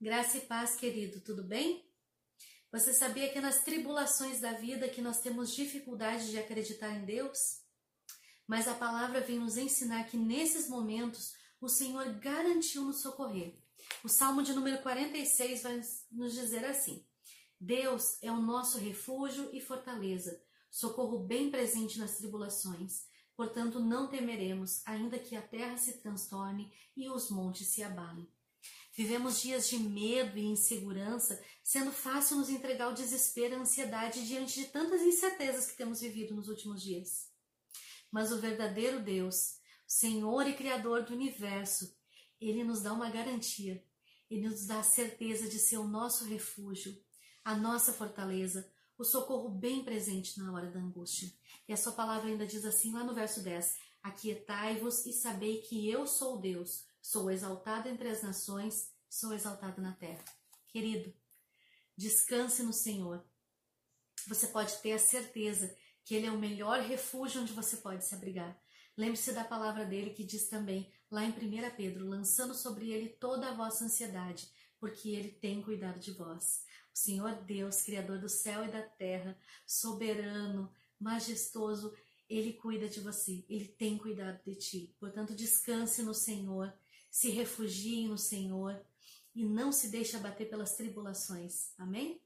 Graça e paz, querido, tudo bem? Você sabia que nas tribulações da vida que nós temos dificuldade de acreditar em Deus? Mas a palavra vem nos ensinar que nesses momentos o Senhor garantiu nos socorrer. O Salmo de número 46 vai nos dizer assim: Deus é o nosso refúgio e fortaleza, socorro bem presente nas tribulações. Portanto, não temeremos, ainda que a terra se transtorne e os montes se abalem. Vivemos dias de medo e insegurança, sendo fácil nos entregar ao desespero e à ansiedade diante de tantas incertezas que temos vivido nos últimos dias. Mas o verdadeiro Deus, Senhor e Criador do universo, ele nos dá uma garantia, ele nos dá a certeza de ser o nosso refúgio, a nossa fortaleza, o socorro bem presente na hora da angústia. E a sua palavra ainda diz assim lá no verso 10: Aquietai-vos e sabei que eu sou Deus Sou exaltado entre as nações, sou exaltado na terra. Querido, descanse no Senhor. Você pode ter a certeza que Ele é o melhor refúgio onde você pode se abrigar. Lembre-se da palavra dele que diz também, lá em 1 Pedro, lançando sobre ele toda a vossa ansiedade, porque ele tem cuidado de vós. O Senhor Deus, Criador do céu e da terra, soberano, majestoso, ele cuida de você, ele tem cuidado de ti. Portanto, descanse no Senhor, se refugie no Senhor e não se deixe abater pelas tribulações. Amém?